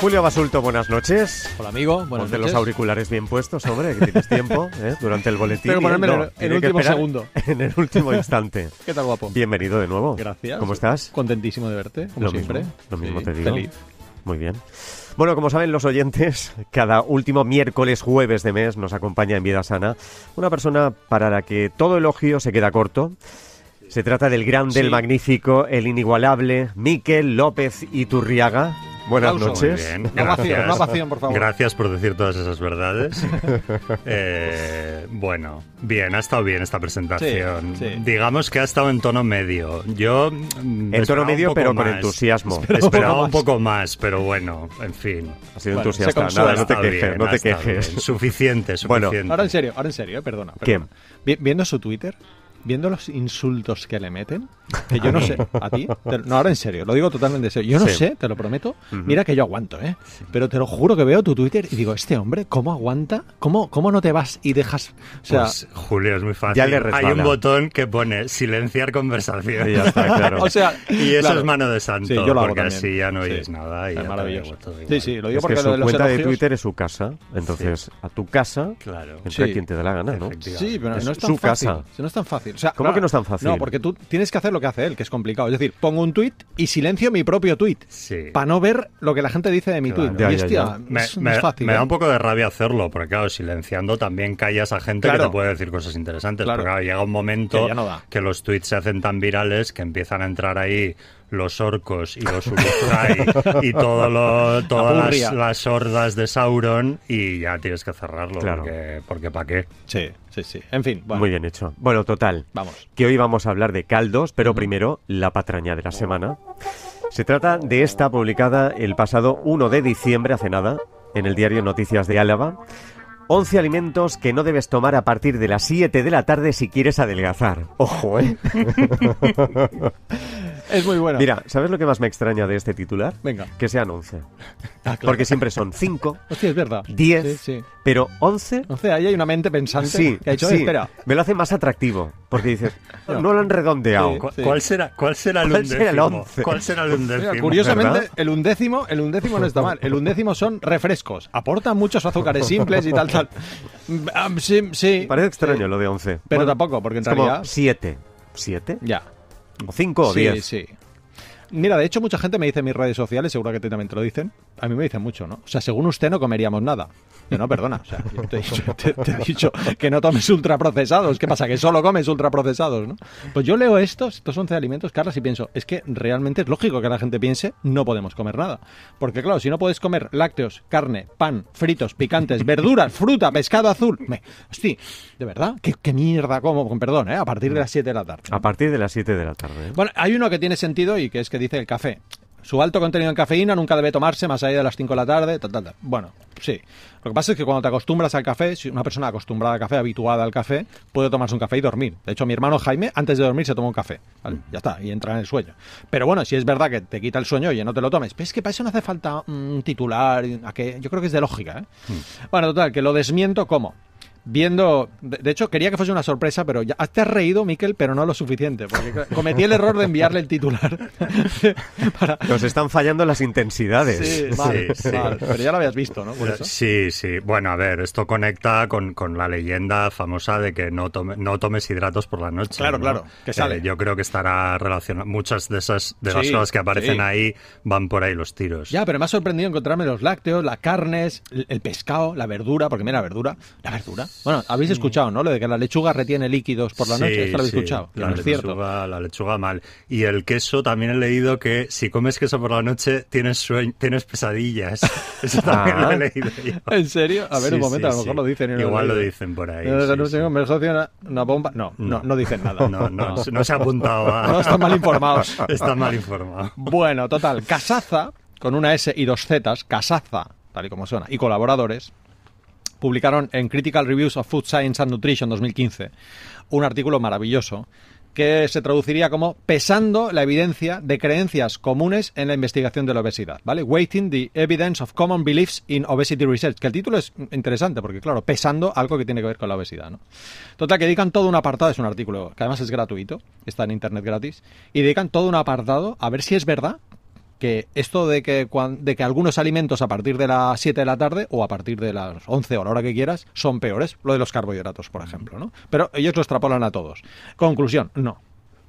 Julio Basulto, buenas noches. Hola amigo, buenas Ponte noches. los auriculares bien puestos, hombre, que tienes tiempo ¿eh? durante el boletín. Que ponerme No, en el- último segundo. En el último instante. ¿Qué tal, guapo? Bienvenido de nuevo. Gracias. ¿Cómo estás? Contentísimo de verte, como Lo siempre. mismo, lo mismo Sí, te digo. Feliz. Muy bien. Bueno, como saben los oyentes, cada último miércoles, jueves de mes nos acompaña en Vida Sana una persona para la que todo elogio se queda corto. Se trata del grande, el Sí. magnífico, el inigualable Miquel López Iturriaga. Buenas noches. Bien, ovación, por favor. Gracias por decir todas esas verdades. Eh, bueno, bien, ha estado bien esta presentación. Sí, sí. Digamos que ha estado en tono medio. Yo mm, En tono medio, pero con entusiasmo. Esperaba un un poco poco más, pero bueno, en fin. Ha sido Bueno, entusiasta. Nada, no te quejes, bien, no te quejes. bien. Suficiente, Bueno, suficiente. Ahora en serio, ahora en serio, eh, perdona. ¿Quién? perdona. Vi- Viendo su Twitter, viendo los insultos que le meten, que yo no sé, a ti, te- no, ahora en serio, lo digo totalmente en serio, yo no Sí. sé, te lo prometo, mira que yo aguanto, ¿eh? Pero te lo juro que veo tu Twitter y digo, este hombre, ¿cómo aguanta? ¿Cómo, cómo no te vas y dejas, o sea, Pues, Julio, es muy fácil. Ya le Hay un botón que pone silenciar conversación. Y ya está, claro. o sea, Y eso claro. es mano de santo, Sí, yo lo hago porque también. así ya no Sí. oyes nada. Y Es maravilloso. Sí, sí, lo digo Es que porque su lo de los cuenta de Twitter es su casa, entonces a tu casa Claro. entra Sí. quien te dé la gana, ¿no? Sí, pero Es no es tan su fácil. casa. No es tan fácil. O sea, ¿Cómo que no es tan fácil? No, porque tú tienes que hacer lo que hace él, que es complicado. Es decir, pongo un tuit y silencio mi propio tuit. Sí. Para no ver lo que la gente dice de mi Claro. tuit. Ya, y hostia, ya. Me, es, no me- es fácil. me da ¿eh? un poco de rabia hacerlo, porque claro, silenciando también callas a gente Claro. que te puede decir cosas interesantes. Claro. Pero claro, llega un momento Que ya no que los tweets se hacen tan virales que empiezan a entrar ahí los orcos y los uruk-hai y todo lo- todas las, las hordas de Sauron y ya tienes que cerrarlo, Claro. porque, porque ¿para qué? Sí, sí, sí. En fin, bueno, Muy bien hecho. Bueno, total. vamos. Que hoy vamos a hablar de caldos, pero primero la patraña de la semana. Se trata de esta publicada el pasado 1 de diciembre, hace nada, en el diario Noticias de Álava. 11 alimentos que no debes tomar a partir de las 7 de la tarde si quieres adelgazar. Ojo, ¿eh? Es muy bueno. Mira, ¿sabes lo que más me extraña de este titular? Venga. Que sean 11. Ah, claro. Porque siempre son 5, Hostia, es verdad. 10, Sí, sí. pero 11 O sea, ahí hay una mente pensante Sí, que ha dicho, sí, espera. me lo hace más atractivo. Porque dices, no, No. lo han redondeado. Sí. ¿Cu- ¿Cuál, será, ¿Cuál será el ¿Cuál undécimo? será el once? ¿Cuál será el undécimo? Mira, curiosamente, ¿verdad? el undécimo, el undécimo no está mal. El undécimo son refrescos. Aportan muchos azúcares simples y tal, tal. Ah, Sí, sí. Parece extraño Sí. lo de 11. Pero tampoco, porque en realidad- 7. ¿7? Ya. ¿O 5 o sí, 10? sí. Mira, de hecho, mucha gente me dice en mis redes sociales, seguro que también te lo dicen. A mí me dicen mucho, ¿no? O sea, según usted no comeríamos nada. Yo no, perdona. O sea, yo te he dicho, te- te he dicho que no tomes ultraprocesados. ¿Qué pasa? Que solo comes ultraprocesados, ¿no? Pues yo leo estos, estos 11 alimentos, Carlos, y pienso, es que realmente es lógico que la gente piense, no podemos comer nada. Porque claro, si no puedes comer lácteos, carne, pan, fritos, picantes, verduras, fruta, pescado azul. Me, hostia, ¿de verdad? ¿Qué, qué mierda como? Con perdón, ¿eh? A partir de las 7 de la tarde. A partir de las 7 de la tarde. ¿eh? Bueno, hay uno que tiene sentido y que es que dice el café. Su alto contenido en cafeína nunca debe tomarse más allá de las 5 de la tarde, tal, tal, tal. Bueno, sí. Lo que pasa es que cuando te acostumbras al café, si una persona acostumbrada al café, habituada al café, puede tomarse un café y dormir. De hecho, mi hermano Jaime, antes de dormir, se toma un café. Vale, ya está, y entra en el sueño. Pero bueno, si es verdad que te quita el sueño, oye, no te lo tomes. Pero es que para eso no hace falta un titular, a que yo creo que es de lógica, ¿eh? Bueno, total, que lo desmiento como viendo. De, hecho, quería que fuese una sorpresa, pero ya te has reído, Miquel, pero no lo suficiente. Porque cometí el error de enviarle el titular. para- Nos están fallando las intensidades. Sí, sí. mal. Pero ya lo habías visto, ¿no? Por eso. Sí, sí. Bueno, a ver, esto conecta con, con la leyenda famosa de que no, tome- no tomes hidratos por la noche. Claro, ¿no? claro, que sale. Eh, yo creo que estará relacionado. Muchas de esas de las Sí, cosas que aparecen sí. ahí van por ahí los tiros. Ya, pero me ha sorprendido encontrarme los lácteos, las carnes, el, el pescado, la verdura, porque mira, la verdura, la verdura. Bueno, habéis escuchado, ¿no? Lo de que la lechuga retiene líquidos por la Sí, noche, esto lo habéis sí. escuchado. La no es cierto. lechuga, la lechuga mal. Y el queso también he leído que si comes queso por la noche tienes sueño, tienes pesadillas. Eso también Ah. lo he leído yo. ¿En serio? A ver, Sí, un momento, a lo mejor lo dicen. no Igual lo leído. dicen por ahí. No me una, una bomba. No, no, no, dicen nada. No, no, no se ha apuntado a... No, están mal informados. Está mal informado. Bueno, total, Casaza, con una S y dos Zetas, Casaza, tal y como suena, y colaboradores, publicaron en Critical Reviews of Food Science and Nutrition 2015 un artículo maravilloso que se traduciría como pesando la evidencia de creencias comunes en la investigación de la obesidad, ¿vale? Weighting the evidence of common beliefs in obesity research, que el título es interesante porque, claro, pesando algo que tiene que ver con la obesidad, ¿no? Total, que dedican todo un apartado, es un artículo que además es gratuito, está en internet gratis, y dedican todo un apartado a ver si es verdad que esto de que, de que algunos alimentos a partir de las 7 de la tarde o a partir de las 11 o la hora que quieras son peores, lo de los carbohidratos, por ejemplo, ¿no? Pero ellos lo extrapolan a todos. Conclusión, no.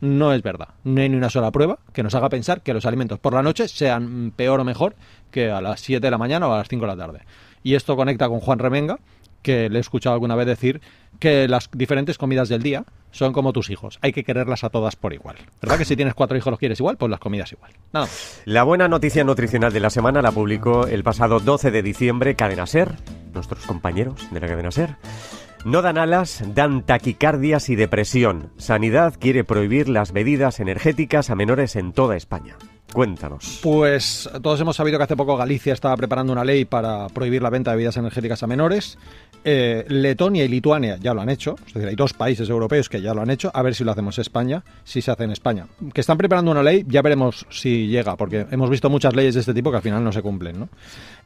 No es verdad. No hay ni una sola prueba que nos haga pensar que los alimentos por la noche sean peor o mejor que a las 7 de la mañana o a las 5 de la tarde. Y esto conecta con Juan Remenga, que le he escuchado alguna vez decir que las diferentes comidas del día son como tus hijos. Hay que quererlas a todas por igual. ¿Verdad que si tienes cuatro hijos los quieres igual? Pues las comidas igual. Nada más. La buena noticia nutricional de la semana la publicó el pasado 12 de diciembre Cadena Ser, nuestros compañeros de la Cadena Ser. No dan alas, dan taquicardias y depresión. Sanidad quiere prohibir las bebidas energéticas a menores en toda España. Cuéntanos. Pues todos hemos sabido que hace poco Galicia estaba preparando una ley para prohibir la venta de bebidas energéticas a menores. Eh, Letonia y Lituania ya lo han hecho, es decir, hay dos países europeos que ya lo han hecho. A ver si lo hacemos España, si se hace en España. Que están preparando una ley, ya veremos si llega, porque hemos visto muchas leyes de este tipo que al final no se cumplen, ¿no?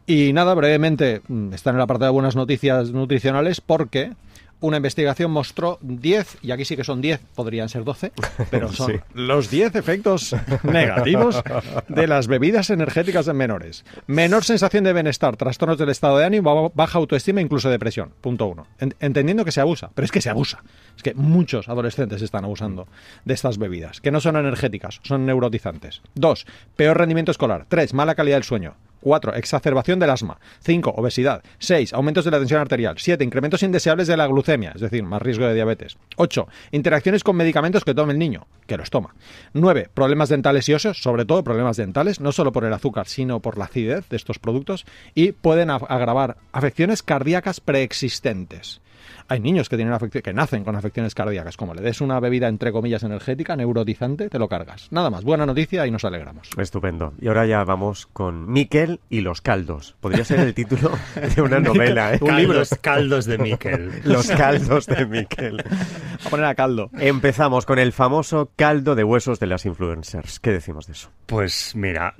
Y nada, brevemente, mm, está en la parte de buenas noticias nutricionales porque una investigación mostró 10, y aquí sí que son 10, podrían ser 12, pero son Sí. los 10 efectos negativos de las bebidas energéticas en menores. Menor sensación de bienestar, trastornos del estado de ánimo, baja autoestima, incluso depresión. Punto uno. En- entendiendo que se abusa, pero es que se abusa. Es que muchos adolescentes están abusando de estas bebidas, que no son energéticas, son neurotizantes. Dos, peor rendimiento escolar. Tres, mala calidad del sueño. 4. Exacerbación del asma. 5. Obesidad. 6. Aumentos de la tensión arterial. 7. Incrementos indeseables de la glucemia, es decir, más riesgo de diabetes. 8. Interacciones con medicamentos que tome el niño, que los toma. 9. Problemas dentales y óseos, sobre todo problemas dentales, no solo por el azúcar, sino por la acidez de estos productos, y pueden agravar afecciones cardíacas preexistentes. Hay niños que tienen que nacen con afecciones cardíacas. Como le des una bebida entre comillas energética, neurotizante, te lo cargas. Nada más. Buena noticia y nos alegramos. Estupendo. Y ahora ya vamos con Miquel y los caldos. Podría ser el título de una novela, ¿eh? Un libro. Caldos, caldos de Miquel. Los caldos de Miquel. A poner a caldo. Empezamos con el famoso caldo de huesos de las influencers. ¿Qué decimos de eso? Pues mira,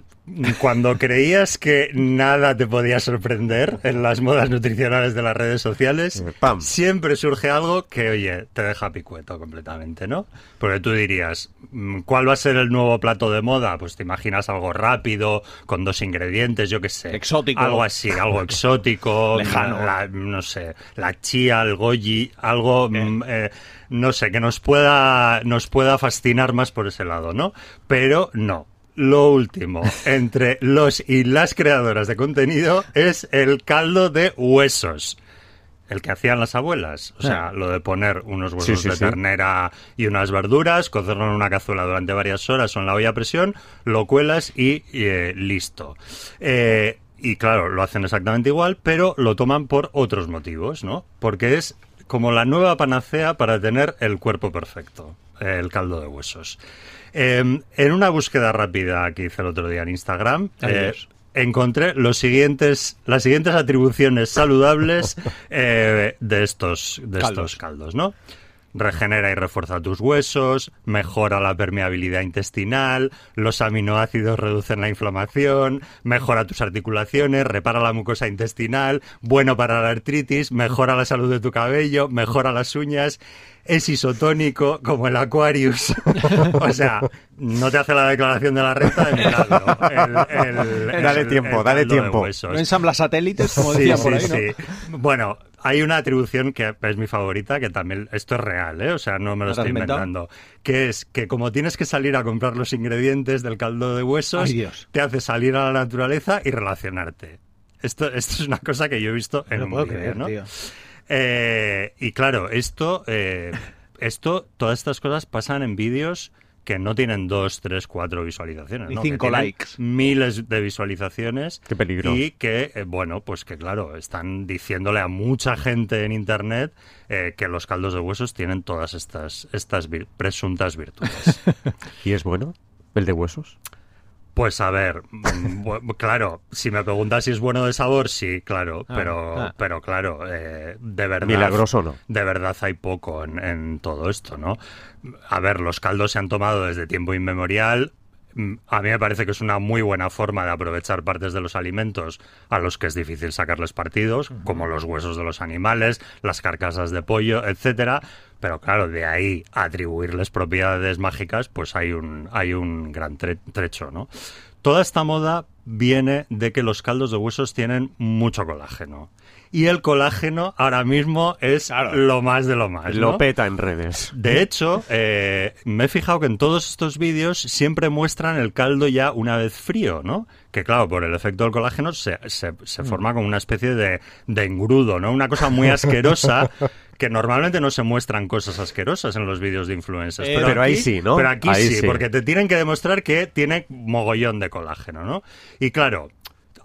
cuando creías que nada te podía sorprender en las modas nutricionales de las redes sociales, Eh, pam. siempre surge algo que, oye, te deja picueto completamente, ¿no? Porque tú dirías, mm, ¿cuál va a ser el nuevo plato de moda? Pues te imaginas algo rápido, con dos ingredientes, yo qué sé. Exótico. Algo así, algo exótico. Lejano. la- no sé, la chía, el goji, algo... mm, eh, no sé, que nos pueda, nos pueda fascinar más por ese lado, ¿no? Pero no. Lo último, entre los y las creadoras de contenido, es el caldo de huesos. El que hacían las abuelas. O sea, lo de poner unos huesos Sí, sí, de sí. ternera y unas verduras, cocerlo en una cazuela durante varias horas o en la olla a presión, lo cuelas y, eh, listo. Eh, y claro, lo hacen exactamente igual, pero lo toman por otros motivos, ¿no? Porque es como la nueva panacea para tener el cuerpo perfecto, el caldo de huesos. Eh, en una búsqueda rápida que hice el otro día en Instagram, eh, encontré los siguientes, las siguientes atribuciones saludables eh, de estos, de Caldos. estos caldos, ¿no? Regenera y refuerza tus huesos, mejora la permeabilidad intestinal, los aminoácidos reducen la inflamación, mejora tus articulaciones, repara la mucosa intestinal, bueno para la artritis, mejora la salud de tu cabello, mejora las uñas, es isotónico como el Aquarius. o sea, no te hace la declaración de la renta de milagro. El- el- Dale tiempo, el dale tiempo. No ensambla satélites, como Sí, decía sí, por ahí, ¿no? sí. Bueno, hay una atribución que es mi favorita, que también, esto es real, ¿eh? O sea, no me lo ¿Lo has estoy inventando. Que es que como tienes que salir a comprar los ingredientes del caldo de huesos, Ay, te hace salir a la naturaleza y relacionarte. Esto, esto es una cosa que yo he visto en No un puedo creer, ¿no? tío. Eh, y claro, esto, eh, esto, todas estas cosas pasan en vídeos que no tienen dos, tres, cuatro visualizaciones. Ni ¿no? Que cinco likes. Miles de visualizaciones. Qué peligro. Y que, eh, bueno, pues que claro, están diciéndole a mucha gente en Internet eh, que los caldos de huesos tienen todas estas, estas vir- presuntas virtudes. ¿Y es bueno? ¿El de huesos? Pues a ver, mm, bu- claro, si me preguntas si es bueno de sabor, sí, claro, Ah, pero, ah. pero claro, eh, de verdad. Milagroso no. De verdad hay poco en, en todo esto, ¿no? A ver, los caldos se han tomado desde tiempo inmemorial. Mm, A mí me parece que es una muy buena forma de aprovechar partes de los alimentos a los que es difícil sacarles partidos, como los huesos de los animales, las carcasas de pollo, etcétera. Pero claro, de ahí atribuirles propiedades mágicas, pues hay un, hay un gran tre- trecho, ¿no? toda esta moda viene de que los caldos de huesos tienen mucho colágeno. Y el colágeno ahora mismo es lo más de lo más. Lo peta en redes. De hecho, eh, me he fijado que en todos estos vídeos siempre muestran el caldo ya una vez frío, ¿no? Que claro, por el efecto del colágeno se, se- se forma como una especie de, de engrudo, ¿no? Una cosa muy asquerosa que normalmente no se muestran cosas asquerosas en los vídeos de influencers. Eh, pero ahí sí, ¿no? Pero aquí sí, sí. porque te tienen que demostrar que tiene mogollón de colágeno, ¿no? Y claro,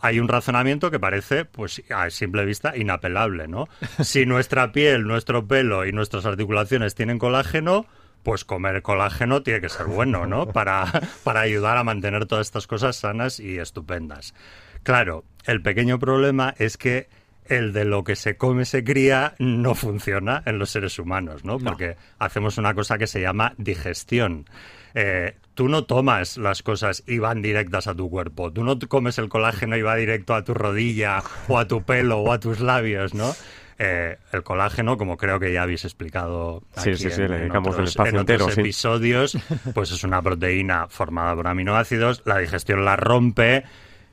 hay un razonamiento que parece, pues a simple vista, inapelable, ¿no? Si nuestra piel, nuestro pelo y nuestras articulaciones tienen colágeno, pues comer colágeno tiene que ser bueno, ¿no? Para, para ayudar a mantener todas estas cosas sanas y estupendas. Claro, el pequeño problema es que el de lo que se come se cría no funciona en los seres humanos, ¿no? Porque hacemos una cosa que se llama digestión. Eh, tú no tomas las cosas y van directas a tu cuerpo. Tú no comes el colágeno y va directo a tu rodilla o a tu pelo o a tus labios, ¿no? Eh, el colágeno, como creo que ya habéis explicado Sí, aquí sí, sí, en, le el otros, espacio en otros entero, sí. episodios, pues es una proteína formada por aminoácidos, la digestión la rompe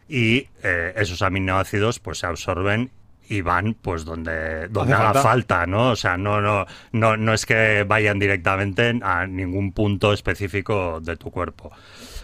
y eh, esos aminoácidos pues se absorben y van pues donde donde haga falta. falta, ¿no? O sea, no no no no es que vayan directamente a ningún punto específico de tu cuerpo.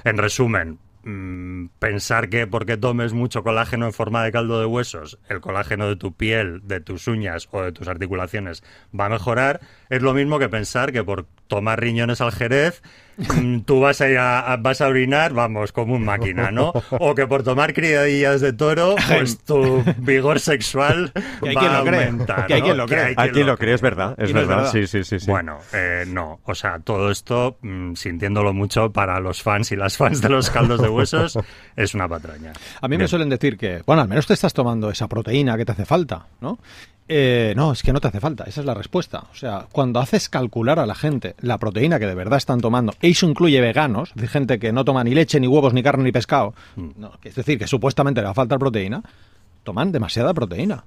En resumen, mm, pensar que porque tomes mucho colágeno en forma de caldo de huesos, el colágeno de tu piel, de tus uñas o de tus articulaciones va a mejorar, es lo mismo que pensar que por tomar riñones al jerez mm, tú vas a ir a, a- vas a orinar, vamos, como un máquina, ¿no? O que por tomar criadillas de toro, pues tu vigor sexual Que hay va quien a lo cree, aumentar. que hay ¿no? quien lo cree. hay quien Aquí lo cree. crees, ¿verdad? Es Y no es verdad. verdad. Sí, sí, sí, sí. Bueno, eh, no. O sea, todo esto, mm, sintiéndolo mucho para los fans y las fans de los caldos de huesos, es una patraña. A mí me suelen decir que, bueno, al menos te estás tomando esa proteína que te hace falta, ¿no? Eh, no, es que no te hace falta, esa es la respuesta. O sea, cuando haces calcular a la gente la proteína que de verdad están tomando, e eso incluye veganos, decir, gente que no toma ni leche, ni huevos, ni carne, ni pescado, no, que es decir, que supuestamente le va a faltar proteína, toman demasiada proteína.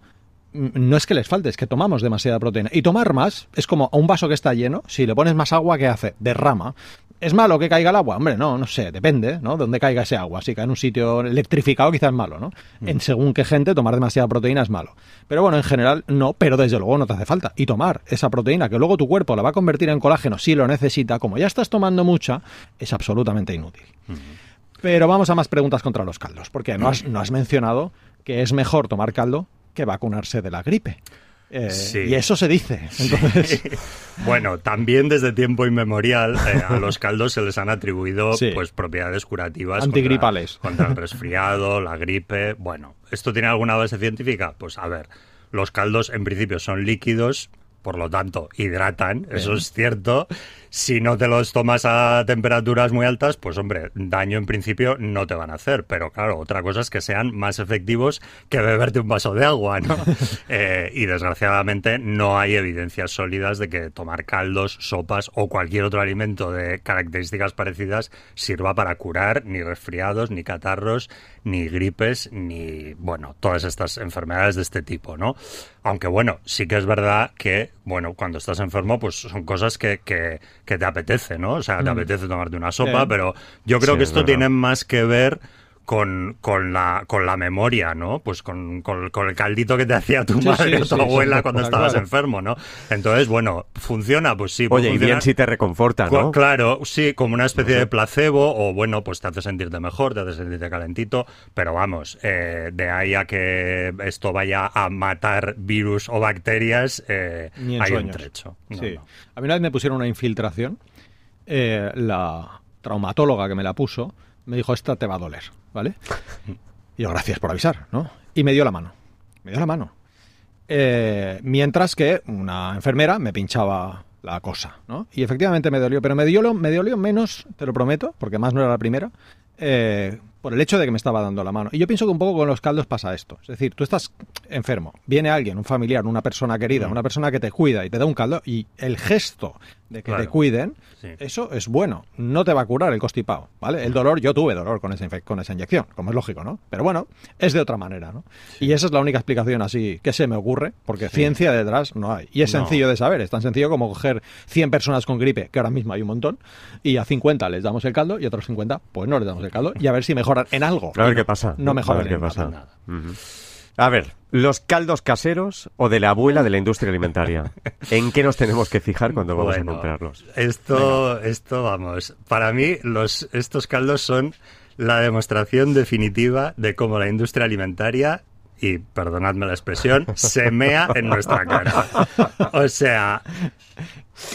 Mm, No es que les falte, es que tomamos demasiada proteína. Y tomar más es como a un vaso que está lleno, si le pones más agua, ¿qué hace? Derrama. ¿Es malo que caiga el agua? Hombre, no, no sé, depende, ¿no? De dónde caiga ese agua. Si cae en un sitio electrificado, quizás es malo, ¿no? En según qué gente, tomar demasiada proteína es malo. Pero bueno, en general, no, pero desde luego no te hace falta. Y tomar esa proteína que luego tu cuerpo la va a convertir en colágeno si lo necesita, como ya estás tomando mucha, es absolutamente inútil. Pero vamos a más preguntas contra los caldos, porque no has, no has mencionado que es mejor tomar caldo que vacunarse de la gripe. Eh, Sí. Y eso se dice. Entonces, Bueno, también desde tiempo inmemorial eh, a los caldos se les han atribuido Sí. pues propiedades curativas Antigripales. contra, contra el resfriado, la gripe. Bueno, ¿esto tiene alguna base científica? Pues a ver, los caldos en principio son líquidos, por lo tanto hidratan, eso es cierto. Si no te los tomas a temperaturas muy altas, pues hombre, daño en principio no te van a hacer. Pero claro, otra cosa es que sean más efectivos que beberte un vaso de agua, ¿no? Eh, y desgraciadamente no hay evidencias sólidas de que tomar caldos, sopas o cualquier otro alimento de características parecidas sirva para curar ni resfriados, ni catarros, ni gripes, ni, bueno, todas estas enfermedades de este tipo, ¿no? Aunque bueno, sí que es verdad que, bueno, cuando estás enfermo, pues son cosas que, que, que te apetece, ¿no? O sea, te apetece tomarte una sopa, Sí. pero yo creo Sí, que es esto tiene más que ver con, con, la, con la memoria, ¿no? Pues con, con- con el caldito que te hacía tu Sí, madre sí, o tu sí, abuela cuando estabas claro. enfermo, ¿no? Entonces, bueno, ¿funciona? Pues sí. Oye, y bien si te reconforta, ¿no? Claro, sí, como una especie de placebo, o bueno, pues te hace sentirte mejor, te hace sentirte calentito, pero vamos, eh, de ahí a que esto vaya a matar virus o bacterias, eh, Ni en hay un trecho. No. A mí una vez me pusieron una infiltración. eh, la traumatóloga que me la puso me dijo, esta te va a doler, ¿vale? Y yo, gracias por avisar, ¿no? Y me dio la mano. Me dio la mano. Eh, mientras que una enfermera me pinchaba la cosa, ¿no? Y efectivamente me dolió, pero me dolió, me dolió menos, te lo prometo, porque más no era la primera, eh, por el hecho de que me estaba dando la mano. Y yo pienso que un poco con los caldos pasa esto. Es decir, tú estás enfermo, viene alguien, un familiar, una persona querida, Mm. una persona que te cuida y te da un caldo, y el gesto de que te cuiden, Sí. eso es bueno. No te va a curar el constipado, ¿vale? El dolor, yo tuve dolor con esa, con esa inyección, como es lógico, ¿no? Pero bueno, es de otra manera, ¿no? Y esa es la única explicación así que se me ocurre, porque ciencia detrás no hay. Y es No. sencillo de saber, es tan sencillo como coger 100 personas con gripe, que ahora mismo hay un montón, y a 50 les damos el caldo y a otros 50 pues no les damos el caldo, y a ver si mejoran mejorar en algo. A ver qué pasa. No A mejoran ver qué en nada. A ver, los caldos caseros o de la abuela de la industria alimentaria. ¿En qué nos tenemos que fijar cuando vamos Bueno, a comprarlos? Esto, esto, vamos, para mí los, estos caldos son la demostración definitiva de cómo la industria alimentaria, y perdonadme la expresión, se mea en nuestra cara. O sea,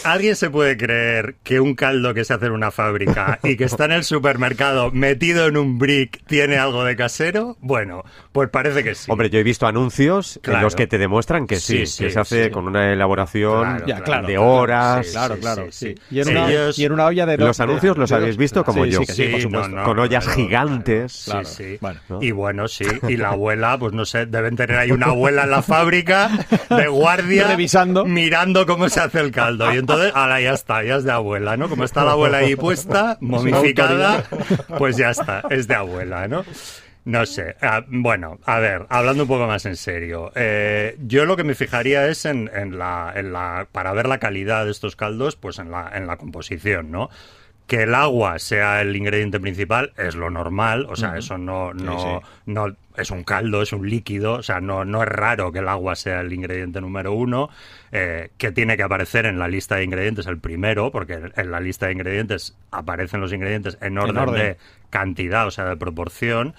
¿alguien se puede creer que un caldo que se hace en una fábrica y que está en el supermercado metido en un brick tiene algo de casero? Bueno, pues parece que sí. Hombre, yo he visto anuncios en los que te demuestran que sí, Sí, sí, que se hace sí. con una elaboración Claro, Ya, claro, de horas. Claro, claro. sí, sí. sí. Y, en una, Ellos- y en una olla de dos- Los anuncios los de habéis visto como yo. Sí, que sí, por Sí, supuesto. no, no, con ollas claro, gigantes. Sí, Claro. sí. Bueno. ¿no? Y bueno, sí. Y la abuela, pues no sé, deben tener ahí una abuela en la fábrica de guardia. Revisando. Mirando cómo se hace el caldo. Y entonces, ahora ya está, ya es de abuela, ¿no? Como está la abuela ahí puesta, momificada, pues ya está, es de abuela, ¿no? No sé. Ah, bueno, a ver, hablando un poco más en serio. eh, yo lo que me fijaría es en, en la, en la. Para ver la calidad de estos caldos, pues en la, en la composición, ¿no? Que el agua sea el ingrediente principal es lo normal, o sea, eso no, no, sí. no es un caldo, es un líquido, o sea, no, no es raro que el agua sea el ingrediente número uno, eh, que tiene que aparecer en la lista de ingredientes el primero, porque en la lista de ingredientes aparecen los ingredientes en orden, orden. de cantidad, o sea, de proporción.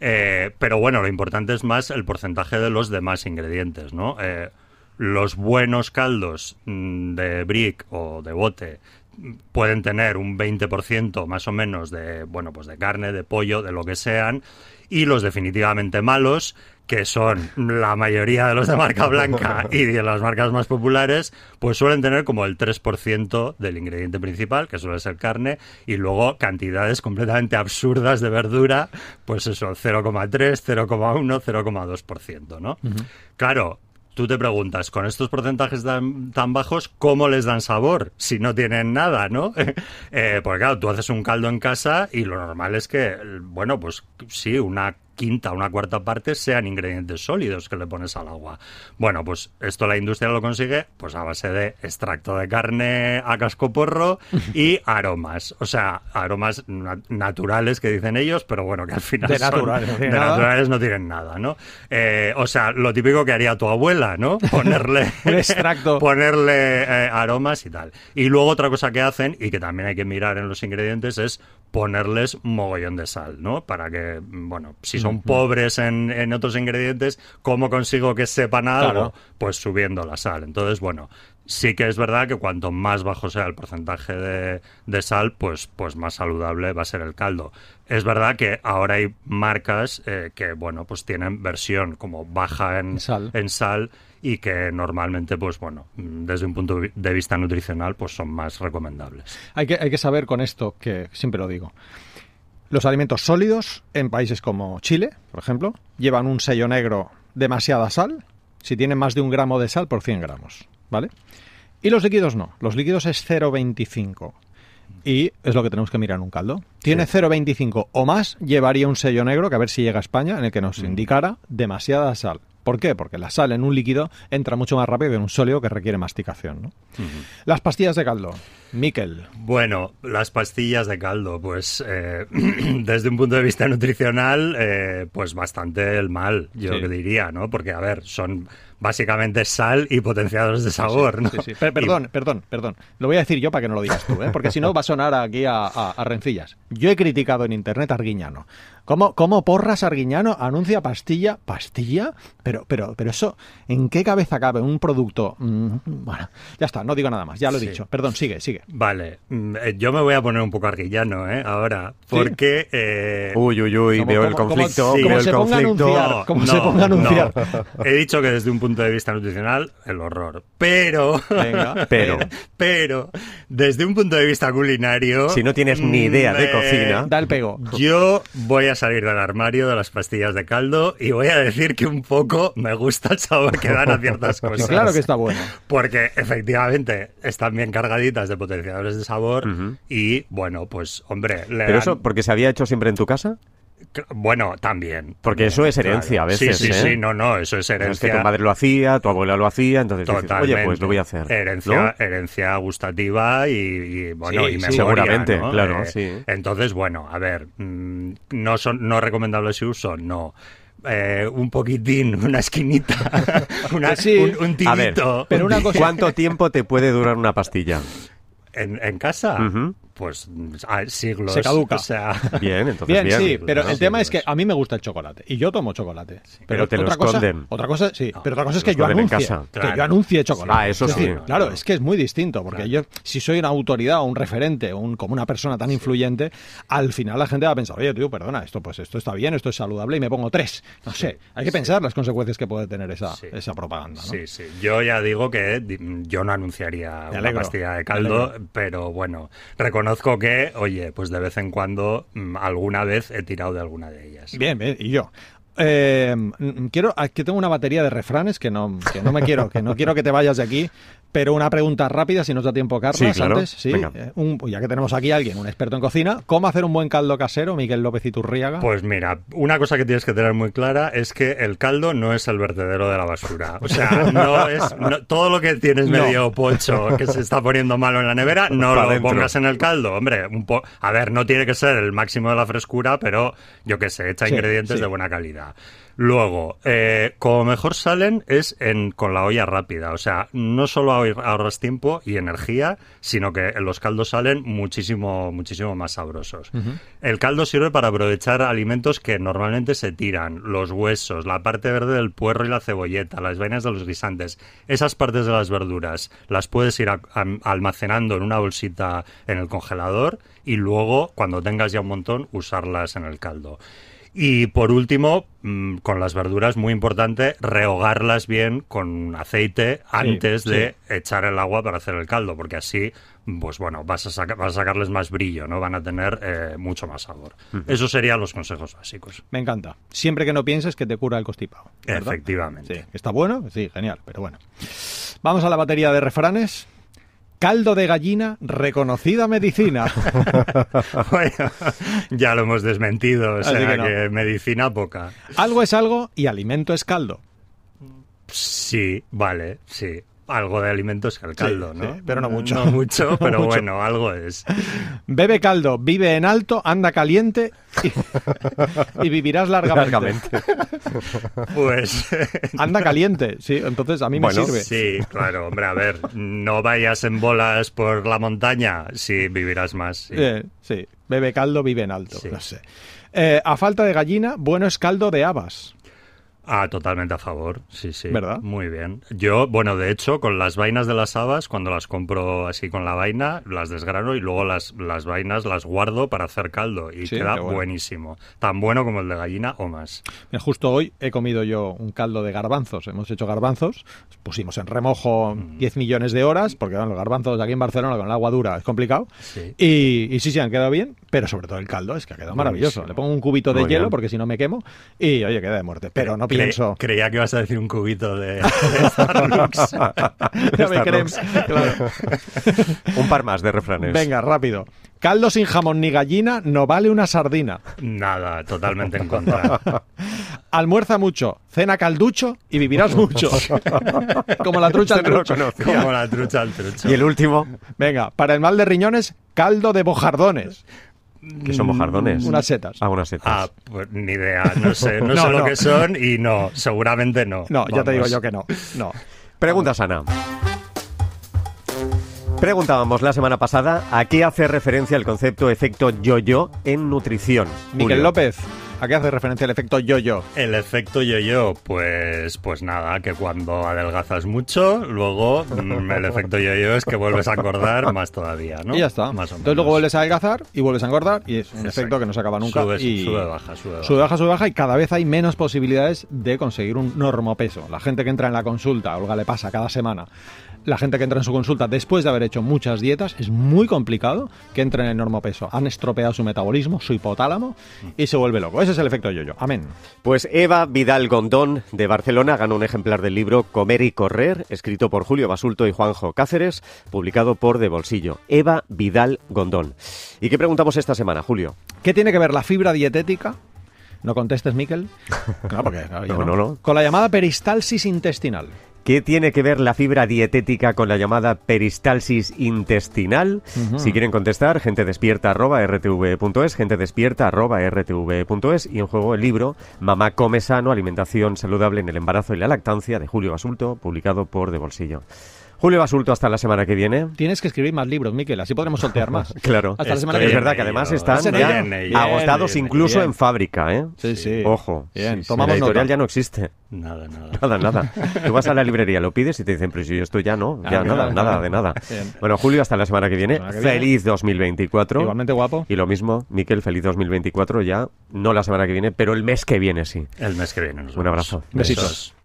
Eh, pero bueno, lo importante es más el porcentaje de los demás ingredientes, ¿no? Eh, los buenos caldos mm, de brick o de bote pueden tener un 20% más o menos de, bueno, pues de carne, de pollo, de lo que sean, y los definitivamente malos, que son la mayoría de los de marca blanca y de las marcas más populares, pues suelen tener como el 3% del ingrediente principal, que suele ser carne, y luego cantidades completamente absurdas de verdura, pues eso, 0,3, 0,1, 0,2%, ¿no? Claro, tú te preguntas, con estos porcentajes tan, bajos, ¿cómo les dan sabor si no tienen nada, no? Eh, porque claro, tú haces un caldo en casa y lo normal es que, bueno, pues sí, una quinta, una cuarta parte sean ingredientes sólidos que le pones al agua. Bueno, pues esto la industria lo consigue pues a base de extracto de carne a cascoporro y aromas. O sea, aromas na- naturales que dicen ellos, pero bueno, que al final De son- naturales, no de tienen nada. naturales no tienen nada, ¿no? Eh, o sea, lo típico que haría tu abuela, ¿no? Ponerle Un extracto. ponerle eh, aromas y tal. Y luego otra cosa que hacen y que también hay que mirar en los ingredientes es ponerles mogollón de sal, ¿no? Para que, bueno, si son pobres en, en otros ingredientes, ¿cómo consigo que sepan algo? Claro. Pues subiendo la sal. Entonces, bueno, sí que es verdad que cuanto más bajo sea el porcentaje de, de sal, pues, pues más saludable va a ser el caldo. Es verdad que ahora hay marcas eh, que, bueno, pues tienen versión como baja en, Sal. en sal y que normalmente, pues bueno, desde un punto de vista nutricional, pues son más recomendables. Hay que, hay que saber con esto, que siempre lo digo. Los alimentos sólidos en países como Chile, por ejemplo, llevan un sello negro demasiada sal, si tienen más de un gramo de sal por 100 gramos, ¿vale? Y los líquidos no, los líquidos es 0,25. Y es lo que tenemos que mirar en un caldo. Tiene 0,25 o más, llevaría un sello negro, que a ver si llega a España, en el que nos indicara demasiada sal. ¿Por qué? Porque la sal en un líquido entra mucho más rápido que en un sólido que requiere masticación. ¿no? Las pastillas de caldo. Miquel. Bueno, las pastillas de caldo, pues eh, desde un punto de vista nutricional, eh, pues bastante el mal, yo Sí. que diría, ¿no? Porque, a ver, son básicamente sal y potenciadores de sabor, ¿no? Sí, sí. Per- perdón, perdón, perdón. Lo voy a decir yo para que no lo digas tú, ¿eh? porque si no va a sonar aquí a, a- a rencillas. Yo he criticado en internet a Arguiñano. ¿Cómo, ¿Cómo porras Arguiñano anuncia pastilla? ¿Pastilla? Pero, pero, pero eso, ¿en qué cabeza cabe un producto? Mm, bueno, ya está, no digo nada más, ya lo he Sí. dicho. Perdón, sigue, sigue. Vale, mm, eh, yo me voy a poner un poco arguillano, ¿eh? Ahora, porque... eh, Uy, uy, uy, Como- veo el como- como- conflicto, veo como el se ponga a conflicto. anunciar. como se ponga a anunciar. no. He dicho que desde un punto de vista nutricional, el horror. Pero... Venga. Pero, Pero, desde un punto de vista culinario... si no tienes ni idea de cocina, Da el pego. Yo voy a salir del armario de las pastillas de caldo y voy a decir que un poco me gusta el sabor que dan a ciertas cosas. claro que está bueno. Porque efectivamente están bien cargaditas de potenciadores de sabor y bueno, pues hombre, le ¿pero dan- eso porque se había hecho siempre en tu casa? Bueno, también. Porque también, eso es herencia a veces, Sí, sí, ¿eh? sí, no, no, eso es Es que herencia. tu madre lo hacía, tu abuela lo hacía, entonces dices, Totalmente. oye, pues lo voy a hacer. Herencia, ¿no? herencia gustativa y, y, bueno, Sí, y sí, memoria, seguramente, ¿no? claro, Eh, sí. Entonces, bueno, a ver, mm, no son no recomendables su uso, no. Eh, un poquitín, una esquinita, una, Pues sí. un, un A ver, tirito. pero una cosa- ¿Cuánto tiempo te puede durar una pastilla? ¿En, en casa? Ujú. Pues siglos. Se caduca. O sea, Bien, entonces Bien, bien. sí, pero ¿no? el tema Sí, es que a mí me gusta el chocolate y yo tomo chocolate. Pero te lo otra cosa, esconden. otra cosa, sí, pero otra cosa es Lo que yo anuncie, casa. que yo anuncie chocolate. Ah, eso Es sí. decir, claro, es que es muy distinto porque yo si soy una autoridad o un referente, o un, como una persona tan influyente, al final la gente va a pensar, oye, tío, perdona, esto pues esto está bien, esto es saludable y me pongo tres. No sé, hay que pensar las consecuencias que puede tener esa, esa propaganda. ¿no? Sí, sí. Yo ya digo que yo no anunciaría una pastilla de caldo, pero bueno, reconozco que, oye, pues de vez en cuando, mm, alguna vez he tirado de alguna de ellas. Bien, bien, y yo. Eh, quiero, aquí tengo una batería de refranes que no, que no me quiero, que no quiero que te vayas de aquí, pero una pregunta rápida, si nos da tiempo, Carlos, Sí, claro. antes, sí, eh, un- ya que tenemos aquí a alguien, un experto en cocina, ¿cómo hacer un buen caldo casero, Miguel López Iturriaga? Pues mira, una cosa que tienes que tener muy clara es que el caldo no es el vertedero de la basura. O sea, no es no- todo lo que tienes No. medio pocho que se está poniendo malo en la nevera, no Pa' lo dentro. pongas en el caldo. Hombre, un po a ver, no tiene que ser el máximo de la frescura, pero yo qué sé, echa Sí, ingredientes de buena calidad. Luego, eh, como mejor salen es en, con la olla rápida. O sea, no solo ahor- ahorras tiempo y energía, sino que los caldos salen muchísimo, muchísimo más sabrosos. El caldo sirve para aprovechar alimentos que normalmente se tiran, los huesos, la parte verde del puerro y la cebolleta, las vainas de los guisantes. Esas partes de las verduras las puedes ir a- almacenando en una bolsita en el congelador y luego, cuando tengas ya un montón, usarlas en el caldo. Y por último, mm, con las verduras, muy importante, rehogarlas bien con aceite antes sí. de echar el agua para hacer el caldo, porque así, pues bueno, vas a, saca- vas a sacarles más brillo, ¿no? Van a tener eh, mucho más sabor. Esos serían los consejos básicos. Me encanta. Siempre que no pienses que te cura el constipado. ¿verdad? Efectivamente. Sí, ¿está bueno? Sí, genial, pero bueno. Vamos a la batería de refranes. Caldo de gallina, reconocida medicina. bueno, ya lo hemos desmentido, o Así sea que no. que medicina poca. algo es algo y alimento es caldo. Sí, vale, sí. Algo de alimentos que el caldo, Sí, ¿no? sí, pero no mucho. No mucho, pero mucho. bueno, algo es. Bebe caldo, vive en alto, anda caliente y, y vivirás largamente. Largamente. Pues Anda caliente, sí, entonces a mí me sirve. sí, claro, hombre, a ver, no vayas en bolas por la montaña, sí, vivirás más. sí. Eh, sí, bebe caldo, vive en alto. Sí. No sé. Eh, a falta de gallina, bueno es caldo de habas. Ah, totalmente a favor, sí, sí. ¿Verdad? Muy bien. Yo, bueno, de hecho, con las vainas de las habas, cuando las compro así con la vaina, las desgrano y luego las, las vainas las guardo para hacer caldo y Sí, queda bueno. buenísimo. Tan bueno como el de gallina o más. Mira, justo hoy he comido yo un caldo de garbanzos. Hemos hecho garbanzos, pusimos en remojo Mm. 10 millones de horas, porque bueno, los garbanzos aquí en Barcelona con el agua dura es complicado. Sí. Y, y sí, sí, han quedado bien, pero sobre todo el caldo es que ha quedado maravilloso. Le pongo un cubito de Muy hielo bien. porque si no me quemo y oye, queda de muerte. Pero no Cre- pienso. creía que ibas a decir un cubito de, de Starbucks. Claro. Un par más de refranes. Venga, rápido. Caldo sin jamón ni gallina no vale una sardina. Nada, totalmente en contra. Almuerza mucho, cena calducho y vivirás mucho. Como la trucha al no lo trucho. conocía. Como la trucha al trucho. Y el último, Venga, para el mal de riñones, caldo de bojardones. Que son mojardones. Unas setas. Ah, unas setas. Ah, pues ni idea, no sé, no, No, sé lo no. que son y no, seguramente no. No, ya te digo Vamos. yo que no. No. Pregunta sana. Preguntábamos la semana pasada a qué hace referencia el concepto efecto yo-yo en nutrición. Miguel Julio. López, ¿a qué hace referencia el efecto yo-yo? El efecto yo-yo, pues, pues nada, que cuando adelgazas mucho, luego mm, el efecto yo-yo es que vuelves a engordar más todavía, ¿no? Y ya está. Más o Entonces luego menos. vuelves a adelgazar y vuelves a engordar y es un Exacto. efecto que no se acaba nunca. Sube, y sube, baja, sube, baja. Sube, baja, sube, baja y cada vez hay menos posibilidades de conseguir un normopeso. La gente que entra en la consulta, Olga le pasa cada semana, la gente que entra en su consulta después de haber hecho muchas dietas, es muy complicado que entre en el normopeso. Han estropeado su metabolismo, su hipotálamo y se vuelve loco. Ese es el efecto yo-yo. Amén. Pues Eva Vidal Gondón de Barcelona ganó un ejemplar del libro Comer y Correr, escrito por Julio Basulto y Juanjo Cáceres, publicado por De Bolsillo. Eva Vidal Gondón. ¿Y qué preguntamos esta semana, Julio? ¿Qué tiene que ver la fibra dietética No contestes, Miquel. Claro, porque, claro, ya No, no, no. Con la llamada peristalsis intestinal. ¿Qué tiene que ver la fibra dietética con la llamada peristalsis intestinal? Si quieren contestar, gente despierta arroba rtv.es, gente despierta arroba rtv.es y en juego el libro Mamá come sano, alimentación saludable en el embarazo y la lactancia de Julio Basulto, publicado por De Bolsillo. Julio Basulto, hasta la semana que viene. Tienes que escribir más libros, Miquel, así podremos sortear más. Claro. Hasta la Estoy semana que Es viene. verdad que además están ¿Es ya? Bien, agotados bien, incluso bien. en fábrica, ¿eh? Sí, sí. Ojo. Bien, Sí, tomamos la editorial nota. ya no existe. Nada, nada. Nada, nada. Tú vas a la librería, lo pides y te dicen, pero si esto ya no, ya Ah, nada, claro, nada claro. de nada. Bueno, Julio, hasta la semana que viene. semana que. Feliz 2024. Igualmente guapo. Y lo mismo, Miquel, feliz 2024 ya, no la semana que viene, pero el mes que viene sí. El mes que viene. nos Un abrazo. Besitos.